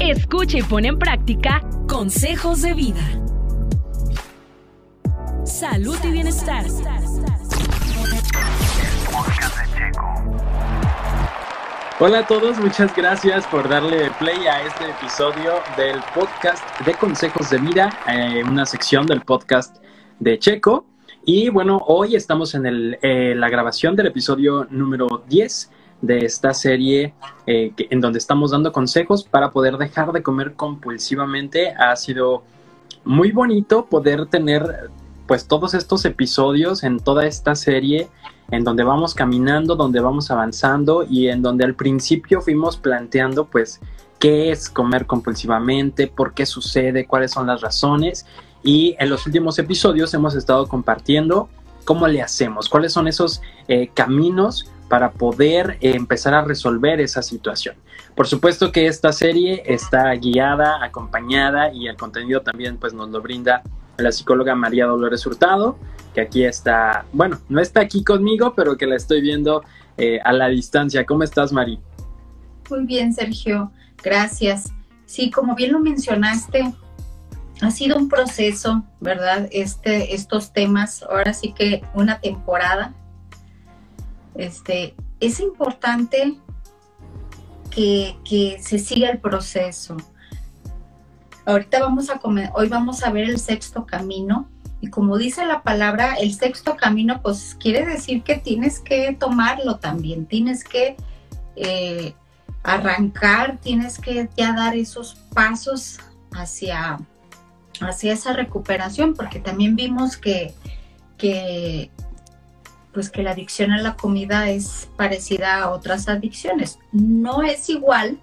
Escucha y pone en práctica consejos de vida. Salud y bienestar. Hola a todos, muchas gracias por darle play a este episodio del podcast de consejos de vida, eh, una sección del podcast de Checo. Y bueno, hoy estamos en eh, la grabación del episodio número 10 de esta serie eh, en donde estamos dando consejos para poder dejar de comer compulsivamente. Ha sido muy bonito poder tener pues todos estos episodios en toda esta serie en donde vamos caminando, donde vamos avanzando y en donde al principio fuimos planteando pues qué es comer compulsivamente, por qué sucede, cuáles son las razones y en los últimos episodios hemos estado compartiendo cómo le hacemos, cuáles son esos eh, caminos para poder empezar a resolver esa situación. Por supuesto que esta serie está guiada, acompañada y el contenido también pues nos lo brinda la psicóloga María Dolores Hurtado, que aquí está, bueno, no está aquí conmigo, pero que la estoy viendo eh, a la distancia. ¿Cómo estás, Mari? Muy bien, Sergio, gracias. Sí, como bien lo mencionaste, ha sido un proceso, ¿verdad? Este, estos temas, ahora sí que una temporada. Este, es importante que, que se siga el proceso. Ahorita vamos a comer, hoy vamos a ver el sexto camino y como dice la palabra, el sexto camino, pues quiere decir que tienes que tomarlo también, tienes que eh, arrancar, tienes que ya dar esos pasos hacia, hacia esa recuperación, porque también vimos que, que, pues que la adicción a la comida es parecida a otras adicciones. No es igual,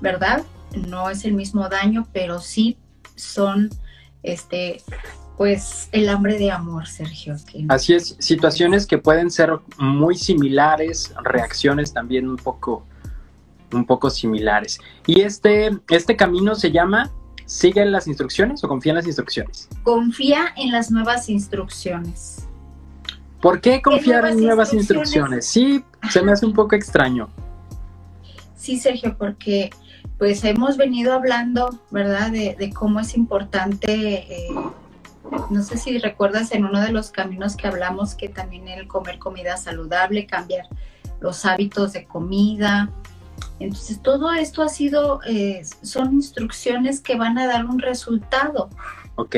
¿verdad? no es el mismo daño, pero sí son, este, pues, el hambre de amor, Sergio. Así es, situaciones que pueden ser muy similares, reacciones también un poco, un poco similares. Y este, este camino se llama ¿Sigue las instrucciones o confía en las instrucciones? Confía en las nuevas instrucciones. ¿Por qué confiar en nuevas instrucciones? Sí, se me hace un poco extraño. Sí, Sergio, porque pues hemos venido hablando, ¿verdad?, de, cómo es importante, eh, no sé si recuerdas en uno de los caminos que hablamos que también el comer comida saludable, cambiar los hábitos de comida. Entonces, todo esto ha sido, eh, son instrucciones que van a dar un resultado. Ok.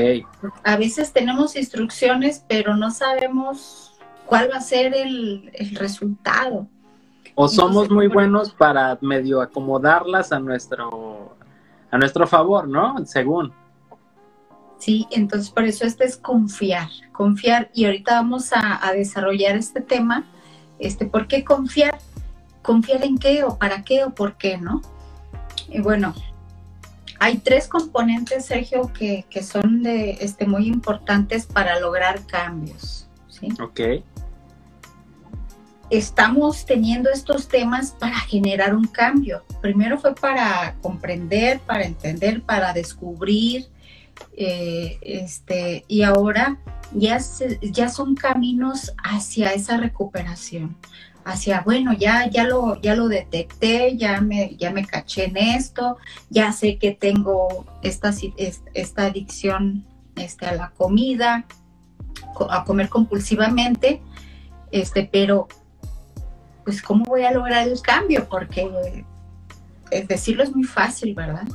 A veces tenemos instrucciones, pero no sabemos cuál va a ser el, el resultado. O somos muy buenos para medio acomodarlas a nuestro, a nuestro favor, ¿no? Según. Sí, entonces por eso este es confiar, confiar. Y ahorita vamos a, desarrollar este tema. Este, ¿Por qué confiar? ¿Confiar en qué o para qué o por qué, no? Y bueno, hay tres componentes, Sergio, que, que son de, este, muy importantes para lograr cambios. ¿sí? Ok estamos teniendo estos temas para generar un cambio. Primero fue para comprender, para entender, para descubrir, eh, este, y ahora ya, ya son caminos hacia esa recuperación, hacia, bueno, ya, ya, lo, ya lo detecté, ya me, ya me caché en esto, ya sé que tengo esta, esta adicción este, a la comida, a comer compulsivamente, este, pero pues ¿cómo voy a lograr el cambio? Porque decirlo es muy fácil, ¿verdad?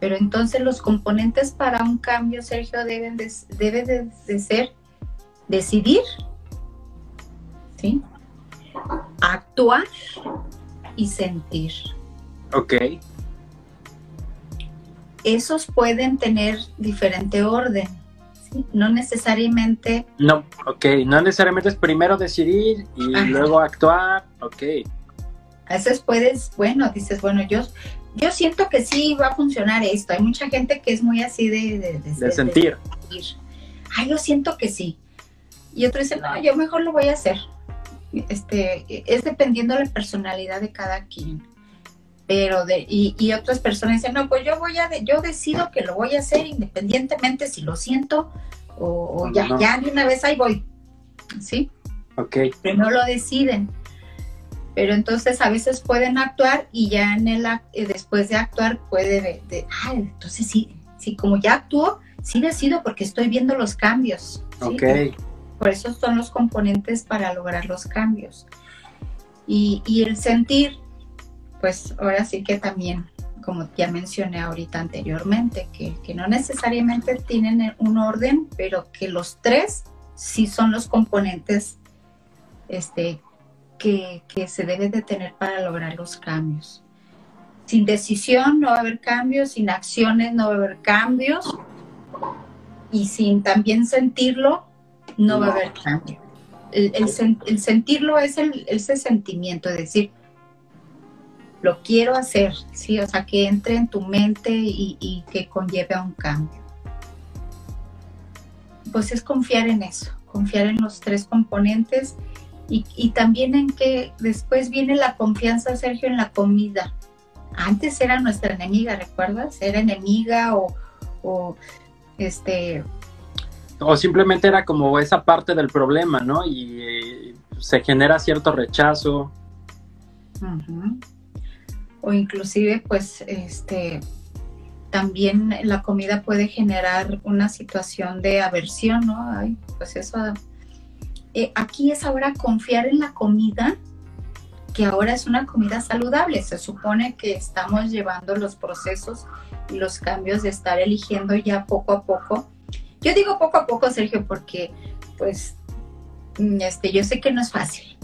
Pero entonces los componentes para un cambio, Sergio, deben de, de, ser decidir, ¿sí? Actuar y sentir. Ok. Esos pueden tener diferente orden no necesariamente. No, ok, no necesariamente es primero decidir y luego actuar, ok. A veces puedes, bueno, dices, bueno, yo, yo siento que sí va a funcionar esto. Hay mucha gente que es muy así de, de, sentir. Ay, yo siento que sí. Y otro dice, no, yo mejor lo voy a hacer. Este, es dependiendo de la personalidad de cada quien pero de, y, otras personas dicen, no, pues yo voy a, yo decido que lo voy a hacer independientemente si lo siento o, ya, ya de una vez ahí voy, ¿sí? Ok. No lo deciden. pero entonces a veces pueden actuar y ya en el eh, después de actuar puede de, ah, entonces sí, sí, como ya actuó, sí decido porque estoy viendo los cambios. Ok. Por eso son los componentes para lograr los cambios. Y, y el sentir, pues ahora sí que también, como ya mencioné ahorita anteriormente, que, que no necesariamente tienen un orden, pero que los tres sí son los componentes este, que, se debe de tener para lograr los cambios. Sin decisión no va a haber cambios, sin acciones no va a haber cambios y sin también sentirlo no, va a haber cambio. El, sentirlo es el, ese sentimiento, es decir, lo quiero hacer, ¿sí? O sea, que entre en tu mente y, y que conlleve a un cambio. Pues es confiar en eso, confiar en los tres componentes y, también en que después viene la confianza, Sergio, en la comida. Antes era nuestra enemiga, ¿recuerdas? Era enemiga o, este... O simplemente era como esa parte del problema, ¿no? Y eh, se genera cierto rechazo. O inclusive, pues, este, también la comida puede generar una situación de aversión, ¿no? Ay, pues eso eh, aquí es ahora confiar en la comida, que ahora es una comida saludable. Se supone que estamos llevando los procesos y los cambios de estar eligiendo ya poco a poco. Yo digo poco a poco, Sergio, porque pues este, yo sé que no es fácil.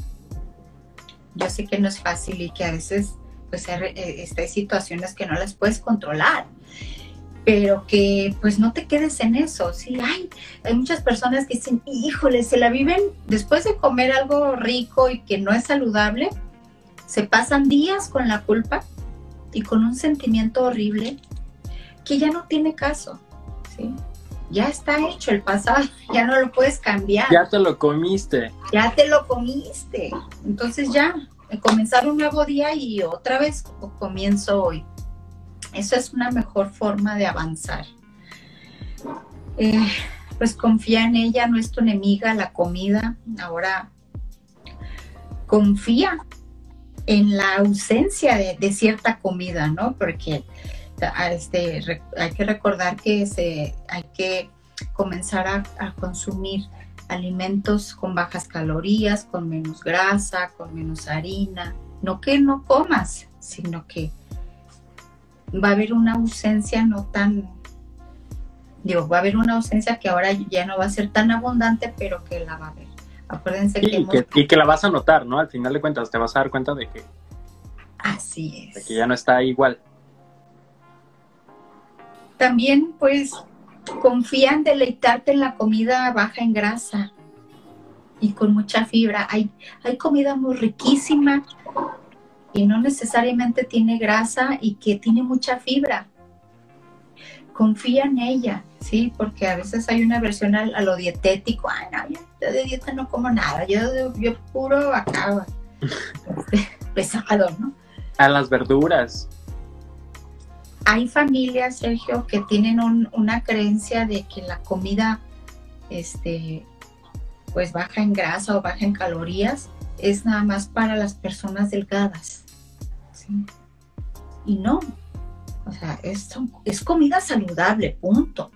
Yo sé que no es fácil y que a veces pues este, hay situaciones que no las puedes controlar pero que pues no te quedes en eso, sí, hay, hay muchas personas que dicen, híjole, se la viven después de comer algo rico y que no es saludable, se pasan días con la culpa y con un sentimiento horrible que ya no tiene caso, ¿sí? Ya está hecho el pasado, ya no lo puedes cambiar. Ya te lo comiste. Ya te lo comiste. Entonces ya, comenzar un nuevo día y otra vez comienzo hoy. Eso es una mejor forma de avanzar. Eh, pues confía en ella, no es tu enemiga la comida. Ahora confía en la ausencia de, cierta comida, ¿no? Porque ah, este, hay que recordar que se, hay que comenzar a, consumir alimentos con bajas calorías, con menos grasa, con menos harina. No que no comas, sino que va a haber una ausencia no tan, digo, va a haber una ausencia que ahora ya no va a ser tan abundante, pero que la va a haber. Acuérdense que, y que la vas a notar, ¿no? Al final de cuentas te vas a dar cuenta de que... Así es. De que ya no está igual. También, pues, confía en deleitarte en la comida baja en grasa y con mucha fibra. Hay, hay comida muy riquísima, y no necesariamente tiene grasa y que tiene mucha fibra. Confía en ella, ¿sí? Porque a veces hay una versión a, lo dietético, ay, no, yo de dieta no como nada, yo, yo puro acá, este, pesado, ¿no? A las verduras. Hay familias, Sergio, que tienen una creencia de que la comida, este, pues baja en grasa o baja en calorías, es nada más para las personas delgadas. Y no, o sea, es, es comida saludable, punto.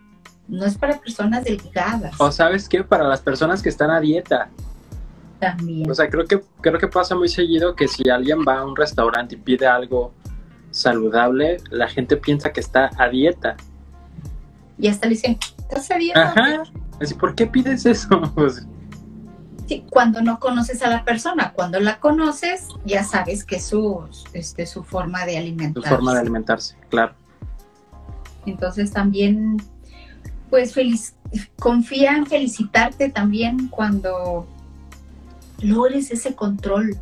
No es para personas delgadas. O sabes qué, para las personas que están a dieta. También. O sea, creo que, creo que pasa muy seguido que si alguien va a un restaurante y pide algo saludable, la gente piensa que está a dieta. Y hasta le dicen, ¿estás a dieta? Ajá. ¿por qué pides eso? Pues, cuando no conoces a la persona, cuando la conoces, ya sabes que es su, este, su forma de alimentarse. Su forma de alimentarse, claro. Entonces también, pues feliz, confía en felicitarte también cuando logres ese control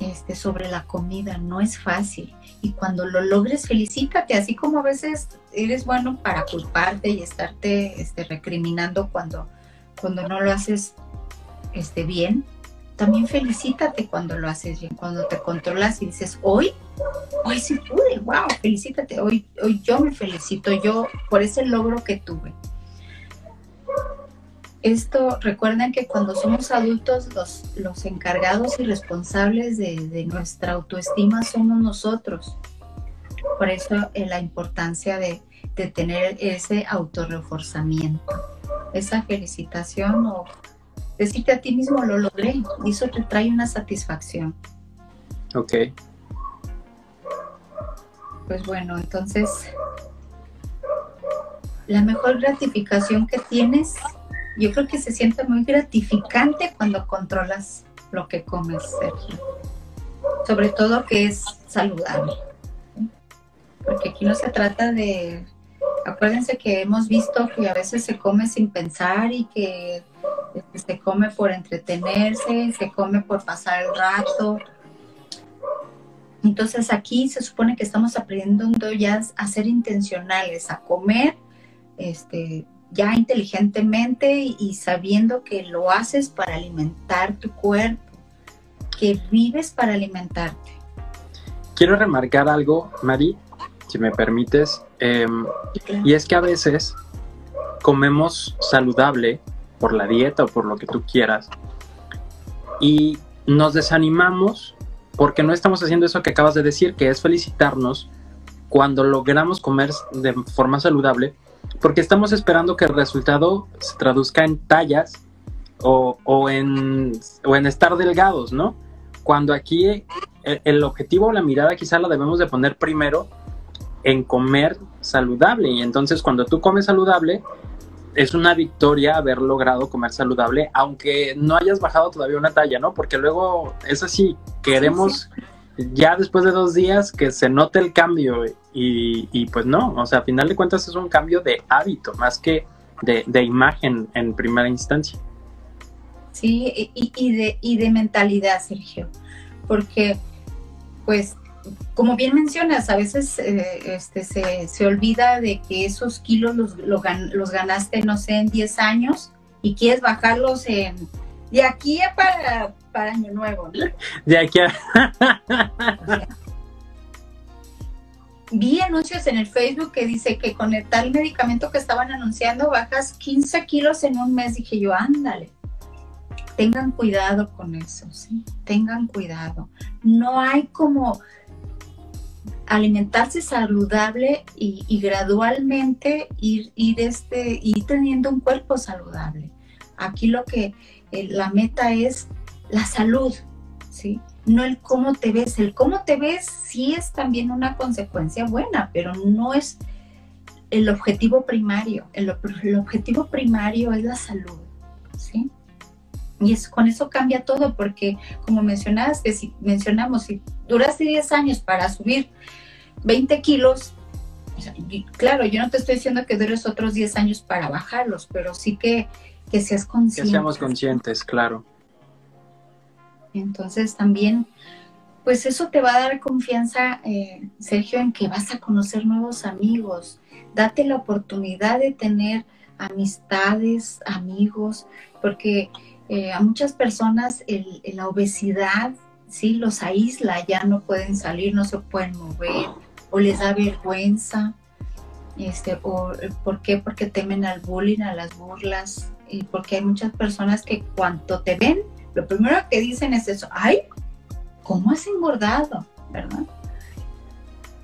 este, sobre la comida. No es fácil. Y cuando lo logres, felicítate, así como a veces eres bueno para culparte y estarte este, recriminando cuando, cuando no lo haces esté bien, también felicítate cuando lo haces bien, cuando te controlas y dices, hoy, hoy sí pude, wow, felicítate, hoy, hoy yo me felicito yo por ese logro que tuve. Esto, recuerden que cuando somos adultos, los, los encargados y responsables de, nuestra autoestima somos nosotros. Por eso eh, la importancia de, de tener ese autorreforzamiento, esa felicitación o decirte a ti mismo lo logré y eso te trae una satisfacción. Ok. Pues bueno, entonces la mejor gratificación que tienes, yo creo que se siente muy gratificante cuando controlas lo que comes, Sergio. Sobre todo que es saludable. Porque aquí no se trata de acuérdense que hemos visto que a veces se come sin pensar y que este, se come por entretenerse, se come por pasar el rato. Entonces aquí se supone que estamos aprendiendo ya a ser intencionales, a comer este, ya inteligentemente y sabiendo que lo haces para alimentar tu cuerpo, que vives para alimentarte. Quiero remarcar algo, Mari, si me permites, em, y es que a veces comemos saludable por la dieta o por lo que tú quieras y nos desanimamos porque no estamos haciendo eso que acabas de decir, que es felicitarnos cuando logramos comer de forma saludable, porque estamos esperando que el resultado se traduzca en tallas o, o, en, o en estar delgados, ¿no? Cuando aquí el, el objetivo o la mirada quizá la debemos de poner primero en comer saludable. Y entonces cuando tú comes saludable, es una victoria haber logrado comer saludable, aunque no hayas bajado todavía una talla, ¿no? Porque luego es así, queremos ya después de dos días que se note el cambio y, pues no, o sea, a final de cuentas es un cambio de hábito más que de, imagen en primera instancia. Sí, y, de, y de mentalidad, Sergio, porque pues como bien mencionas, a veces eh, este, se, olvida de que esos kilos los, los, ganaste, no sé, en 10 años y quieres bajarlos en, de aquí a para, para Año Nuevo. De aquí a... Vi anuncios en el Facebook que dice que con el tal medicamento que estaban anunciando bajas 15 kilos en un mes. Dije yo, ándale tengan cuidado con eso, ¿sí? Tengan cuidado. No hay como alimentarse saludable y, gradualmente ir, ir, este, ir teniendo un cuerpo saludable. Aquí lo que eh, la meta es la salud, ¿sí? No el cómo te ves. El cómo te ves sí es también una consecuencia buena, pero no es el objetivo primario. El, el objetivo primario es la salud, ¿sí? Y es, con eso cambia todo, porque como mencionaste, si mencionamos, si duraste 10 años para subir 20 kilos, claro, yo no te estoy diciendo que dures otros 10 años para bajarlos, pero sí que, que seas consciente. Que seamos conscientes, claro. Entonces también, pues eso te va a dar confianza, eh, Sergio, en que vas a conocer nuevos amigos. Date la oportunidad de tener amistades, amigos, porque eh, a muchas personas la obesidad, sí, los aísla, ya no pueden salir, no se pueden mover o les da vergüenza. Este, o, ¿Por qué? Porque temen al bullying, a las burlas, y porque hay muchas personas que cuando te ven, lo primero que dicen es eso, ay, ¿cómo has engordado? ¿Verdad?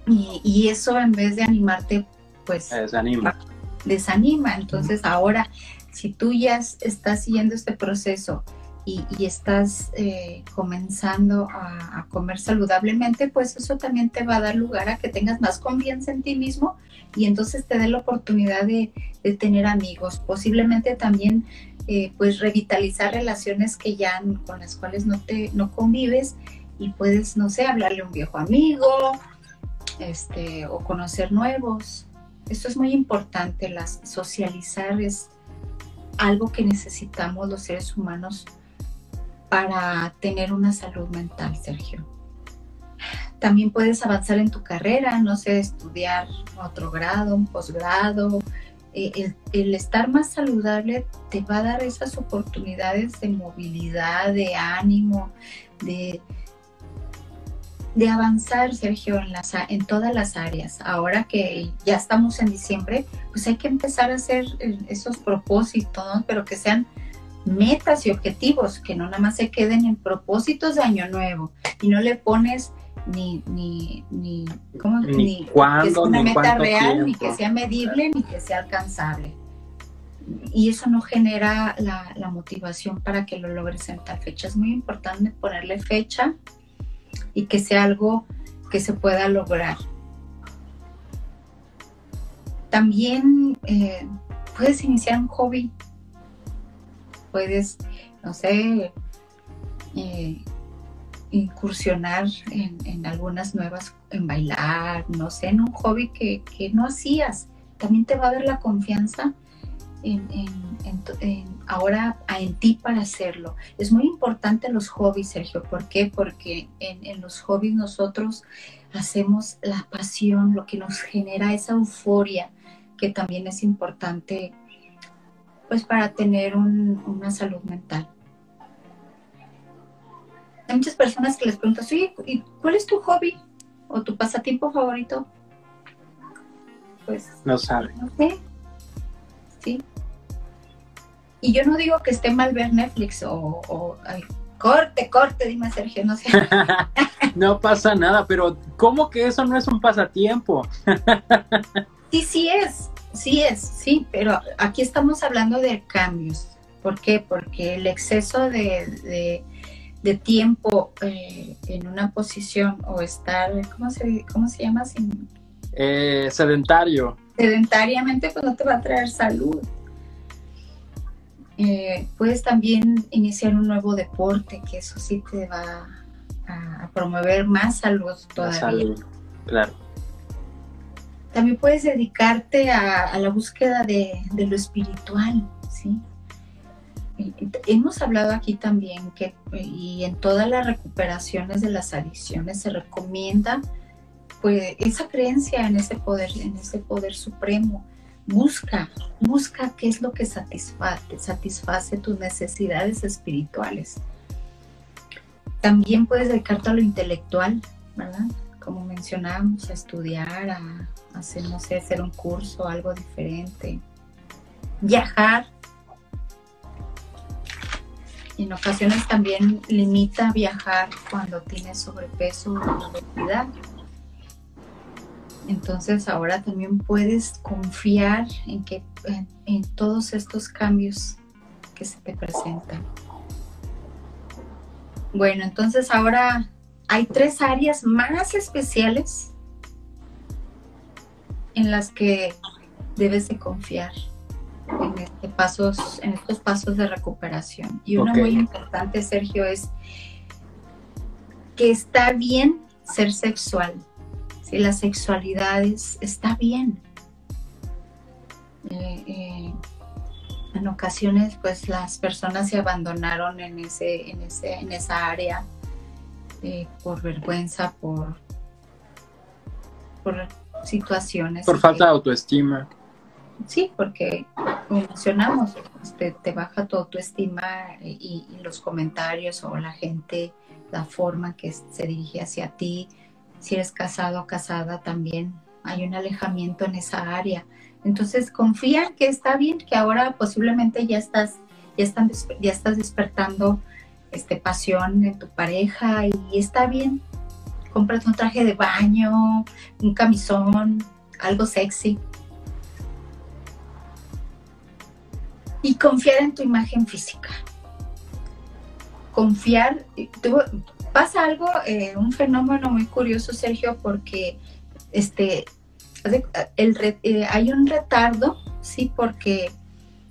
Y, eso en vez de animarte, pues desanima. Desanima. Entonces ahora, si tú ya estás siguiendo este proceso y, estás eh, comenzando a, comer saludablemente, pues eso también te va a dar lugar a que tengas más confianza en ti mismo y entonces te dé la oportunidad de, tener amigos. Posiblemente también eh, pues revitalizar relaciones que ya con las cuales no te no convives y puedes, no sé, hablarle a un viejo amigo este, o conocer nuevos. Esto es muy importante, las, socializar es algo que necesitamos los seres humanos para tener una salud mental, Sergio. También puedes avanzar en tu carrera, no sé, estudiar otro grado, un posgrado. Eh, el, estar más saludable te va a dar esas oportunidades de movilidad, de ánimo, de, de avanzar, Sergio, en, las, en todas las áreas. Ahora que ya estamos en diciembre, pues hay que empezar a hacer eh, esos propósitos, pero que sean metas y objetivos, que no nada más se queden en propósitos de año nuevo y no le pones ni, ni, ni, ¿cómo? ni, que sea una meta real, ni que sea medible, ni que sea alcanzable. Y eso no genera la, la motivación para que lo logres en tal fecha. Es muy importante ponerle fecha y que sea algo que se pueda lograr. También eh, puedes iniciar un hobby, puedes, no sé, eh, incursionar en, algunas nuevas, en bailar, no sé, en un hobby que, que no hacías. También te va a dar la confianza en, ahora en ti para hacerlo. Es muy importante los hobbies, Sergio. ¿Por qué? Porque en, los hobbies nosotros hacemos la pasión, lo que nos genera esa euforia, que también es importante pues para tener una salud mental. Hay muchas personas que les preguntan, ¿y cuál es tu hobby o tu pasatiempo favorito? Pues no saben. No sé. Sí. Y yo no digo que esté mal ver Netflix o, corte, corte, dime Sergio, no sé. no pasa nada, pero ¿cómo que eso no es un pasatiempo? sí, sí es, sí es, sí, pero aquí estamos hablando de cambios. ¿Por qué? Porque el exceso de, tiempo eh, en una posición o estar, ¿cómo se, cómo se llama? Eh, sedentario. Sedentariamente, pues no te va a traer salud. Eh, puedes también iniciar un nuevo deporte, que eso sí te va a, promover más salud todavía. salud, claro. También puedes dedicarte a, la búsqueda de, lo espiritual, ¿sí? Hemos hablado aquí también que y en todas las recuperaciones de las adicciones se recomienda pues esa creencia en ese poder, en ese poder supremo, Busca, busca qué es lo que satisface, satisface tus necesidades espirituales. También puedes dedicarte a lo intelectual, ¿verdad? Como mencionábamos, a estudiar, a, hacer, no sé, hacer un curso, algo diferente. Viajar. En ocasiones también limita viajar cuando tienes sobrepeso o obesidad entonces ahora también puedes confiar en que en, todos estos cambios que se te presentan. Bueno, entonces ahora hay tres áreas más especiales en las que debes de confiar en, este pasos, en estos pasos de recuperación. Y una muy importante, Sergio, es que está bien ser sexual si la sexualidad está bien. Eh, eh, en ocasiones, pues las personas se abandonaron en, ese, en, ese, en esa área eh, por vergüenza, por, por situaciones. Por falta de autoestima. Sí, porque mencionamos, te, te, baja tu autoestima y, y, los comentarios o la gente, la forma que se dirige hacia ti, si eres casado o casada también hay un alejamiento en esa área. Entonces confía que está bien, que ahora posiblemente ya estás, ya están, ya estás despertando este, pasión en tu pareja y está bien. Cómprate un traje de baño, un camisón, algo sexy. Y confiar en tu imagen física. Confiar, pasa algo, eh, un fenómeno muy curioso, Sergio, porque este, el, eh, hay un retardo, sí, porque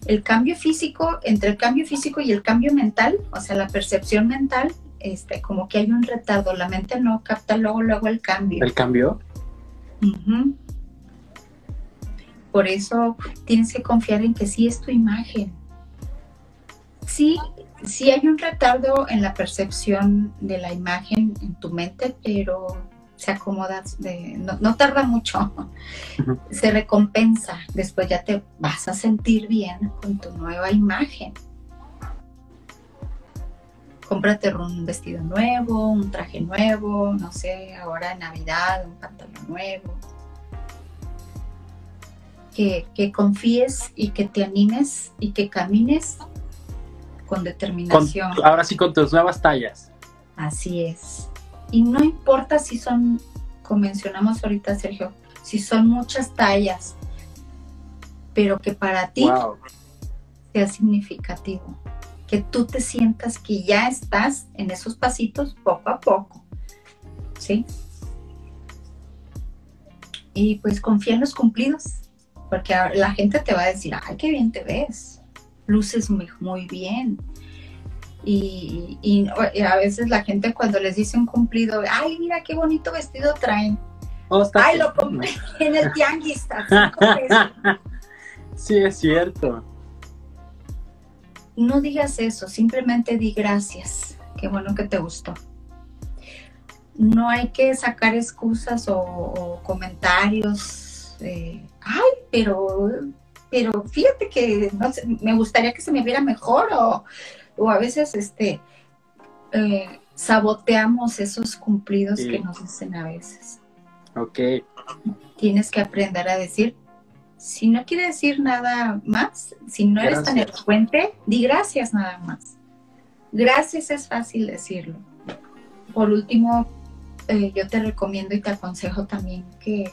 el cambio físico, entre el cambio físico y el cambio mental, o sea, la percepción mental, este, como que hay un retardo, la mente no capta luego, luego el cambio. ¿El cambio? Por eso tienes que confiar en que sí es tu imagen. Sí, sí hay un retardo en la percepción de la imagen en tu mente, pero se acomoda, no, tarda mucho, se recompensa, después ya te vas a sentir bien con tu nueva imagen. cómprate un vestido nuevo, un traje nuevo, no sé, ahora en Navidad, un pantalón nuevo. Que, que confíes y que te animes y que camines con determinación. ahora sí, con tus nuevas tallas. Así es. Y no importa si son, como mencionamos ahorita, Sergio, si son muchas tallas, pero que para ti sea significativo que tú te sientas que ya estás en esos pasitos poco a poco. ¿Sí? Y pues confía en los cumplidos, porque la gente te va a decir, ay, qué bien te ves, luces muy, muy bien. Y, a veces la gente cuando les dice un cumplido, ay, mira qué bonito vestido traen. Oh, ay, lo compré en el tianguis. sí, es cierto no digas eso, simplemente di gracias. Qué bueno que te gustó. No hay que sacar excusas o, comentarios. Ay, pero, pero fíjate que me gustaría que se me viera mejor o, a veces este eh, saboteamos esos cumplidos que nos dicen a veces. Ok. Tienes que aprender a decir si no quiere decir nada más, si no eres tan elocuente, di gracias nada más. Gracias es fácil decirlo. Por último, eh, yo te recomiendo y te aconsejo también que,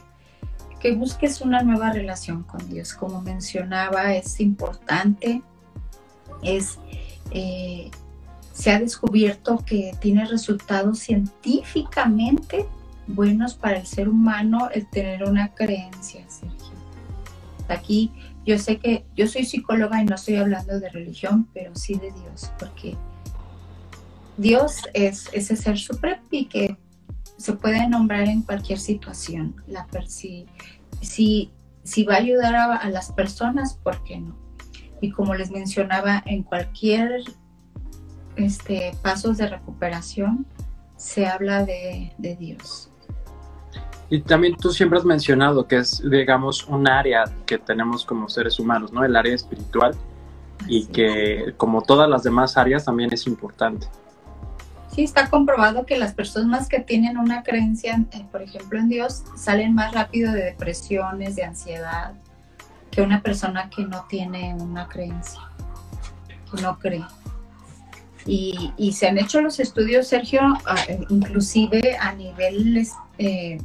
que busques una nueva relación con Dios. Como mencionaba, es importante, es, eh, se ha descubierto que tiene resultados científicamente buenos para el ser humano el tener una creencia, Sergio aquí yo sé que yo soy psicóloga y no estoy hablando de religión, pero sí de Dios, porque Dios es ese ser supremo y que se puede nombrar en cualquier situación. La, si, si, si va a ayudar a, las personas, ¿por qué no? Y como les mencionaba, en cualquier este, pasos de recuperación se habla de, de Dios. Y también tú siempre has mencionado que es, digamos, un área que tenemos como seres humanos, ¿no? El área espiritual y que como todas las demás áreas también es importante. Sí, está comprobado que las personas que tienen una creencia, por ejemplo, en Dios, salen más rápido de depresiones, de ansiedad, que una persona que no tiene una creencia, que no cree. Y, y se han hecho los estudios, Sergio, inclusive a nivel eh,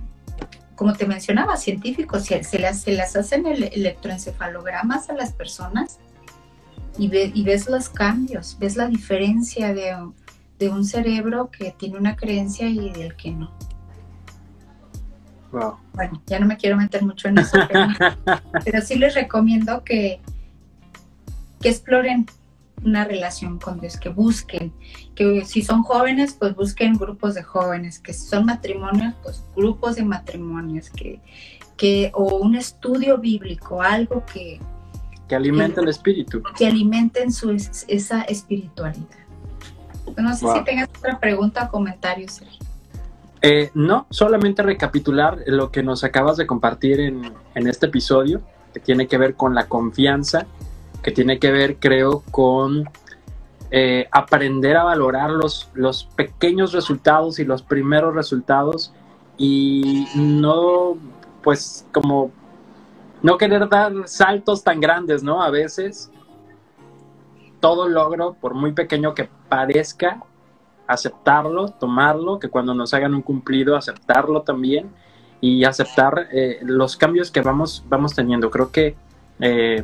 como te mencionaba, científicos, se, las, se las hacen el, electroencefalogramas a las personas y, y, ves los cambios, ves la diferencia de, un cerebro que tiene una creencia y del que no. Bueno, ya no me quiero meter mucho en eso, pero, pero sí les recomiendo que, que exploren una relación con Dios, que busquen, que si son jóvenes, pues busquen grupos de jóvenes, que si son matrimonios, pues grupos de matrimonios, que, que o un estudio bíblico, algo que... Que alimente el espíritu. Que alimenten su, esa espiritualidad. No sé si tengas otra pregunta o comentario, Sergio. Eh, no, solamente recapitular lo que nos acabas de compartir en, en este episodio, que tiene que ver con la confianza que tiene que ver, creo, con eh, aprender a valorar los, los pequeños resultados y los primeros resultados y no, pues, como no querer dar saltos tan grandes, ¿no? A veces todo logro, por muy pequeño que parezca, aceptarlo, tomarlo, que cuando nos hagan un cumplido, aceptarlo también y aceptar eh, los cambios que vamos, vamos teniendo. Creo que eh,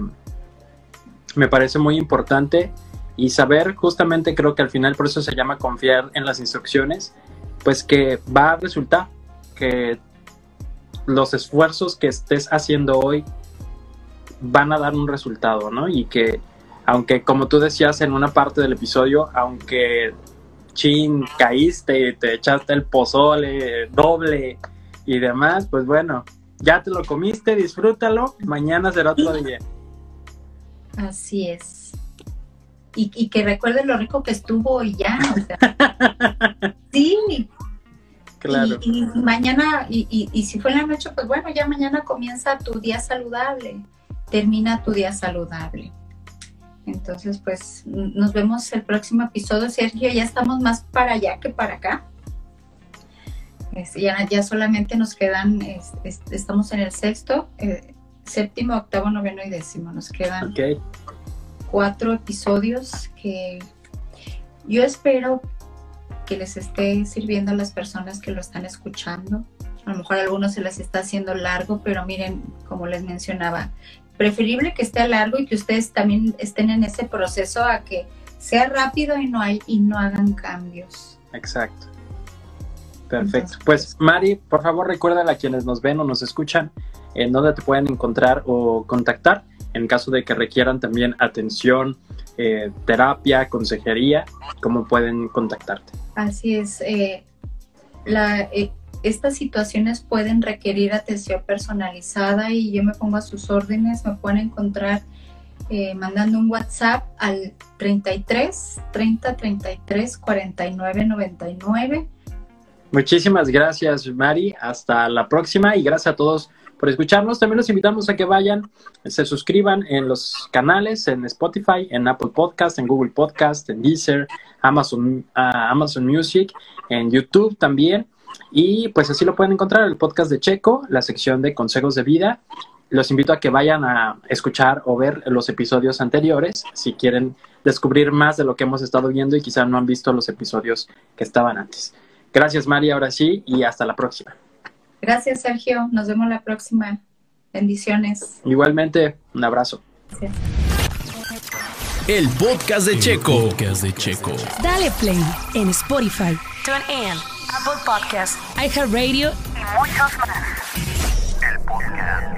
me parece muy importante y saber justamente creo que al final por eso se llama confiar en las instrucciones, pues que va a resultar que los esfuerzos que estés haciendo hoy van a dar un resultado, ¿no? Y que aunque como tú decías en una parte del episodio, aunque chin, caíste y te echaste el pozole doble y demás, pues bueno, ya te lo comiste, disfrútalo, mañana será otro día. Así es. Y, que recuerde lo rico que estuvo y ya. O sea, sí. Claro. Y, mañana, y, y, si fue en la noche, pues bueno, ya mañana comienza tu día saludable, termina tu día saludable. Entonces, pues nos vemos el próximo episodio. Sergio, ya estamos más para allá que para acá. Este, ya, ya, solamente nos quedan, estamos en el sexto, eh, séptimo, octavo, noveno y décimo. Nos quedan cuatro episodios que yo espero que les esté sirviendo a las personas que lo están escuchando. A lo mejor a algunos se les está haciendo largo, pero miren, como les mencionaba, preferible que esté largo y que ustedes también estén en ese proceso a que sea rápido y no hay y no hagan cambios. Exacto. Perfecto. pues Mari, por favor recuerda a quienes nos ven o nos escuchan en dónde te pueden encontrar o contactar en caso de que requieran también atención, eh, terapia, consejería, cómo pueden contactarte. Así es. Eh, la, eh, estas situaciones pueden requerir atención personalizada y yo me pongo a sus órdenes, me pueden encontrar eh, mandando un WhatsApp al 33 30 33 49 99. Muchísimas gracias, Mari. Hasta la próxima y gracias a todos por escucharnos. También los invitamos a que vayan, se suscriban en los canales, en Spotify, en Apple Podcast, en Google Podcast, en Deezer, Amazon, ah, Amazon Music, en YouTube también. Y pues así lo pueden encontrar, el podcast de Checo, la sección de consejos de vida. Los invito a que vayan a escuchar o ver los episodios anteriores si quieren descubrir más de lo que hemos estado viendo y quizá no han visto los episodios que estaban antes. Gracias María, ahora sí, y hasta la próxima. Gracias Sergio, nos vemos la próxima. Bendiciones. Igualmente, un abrazo. El podcast de Checo. podcast de Checo. Dale play en Spotify. TuneIn Apple Podcast, iHeartRadio. Y muchos más. El podcast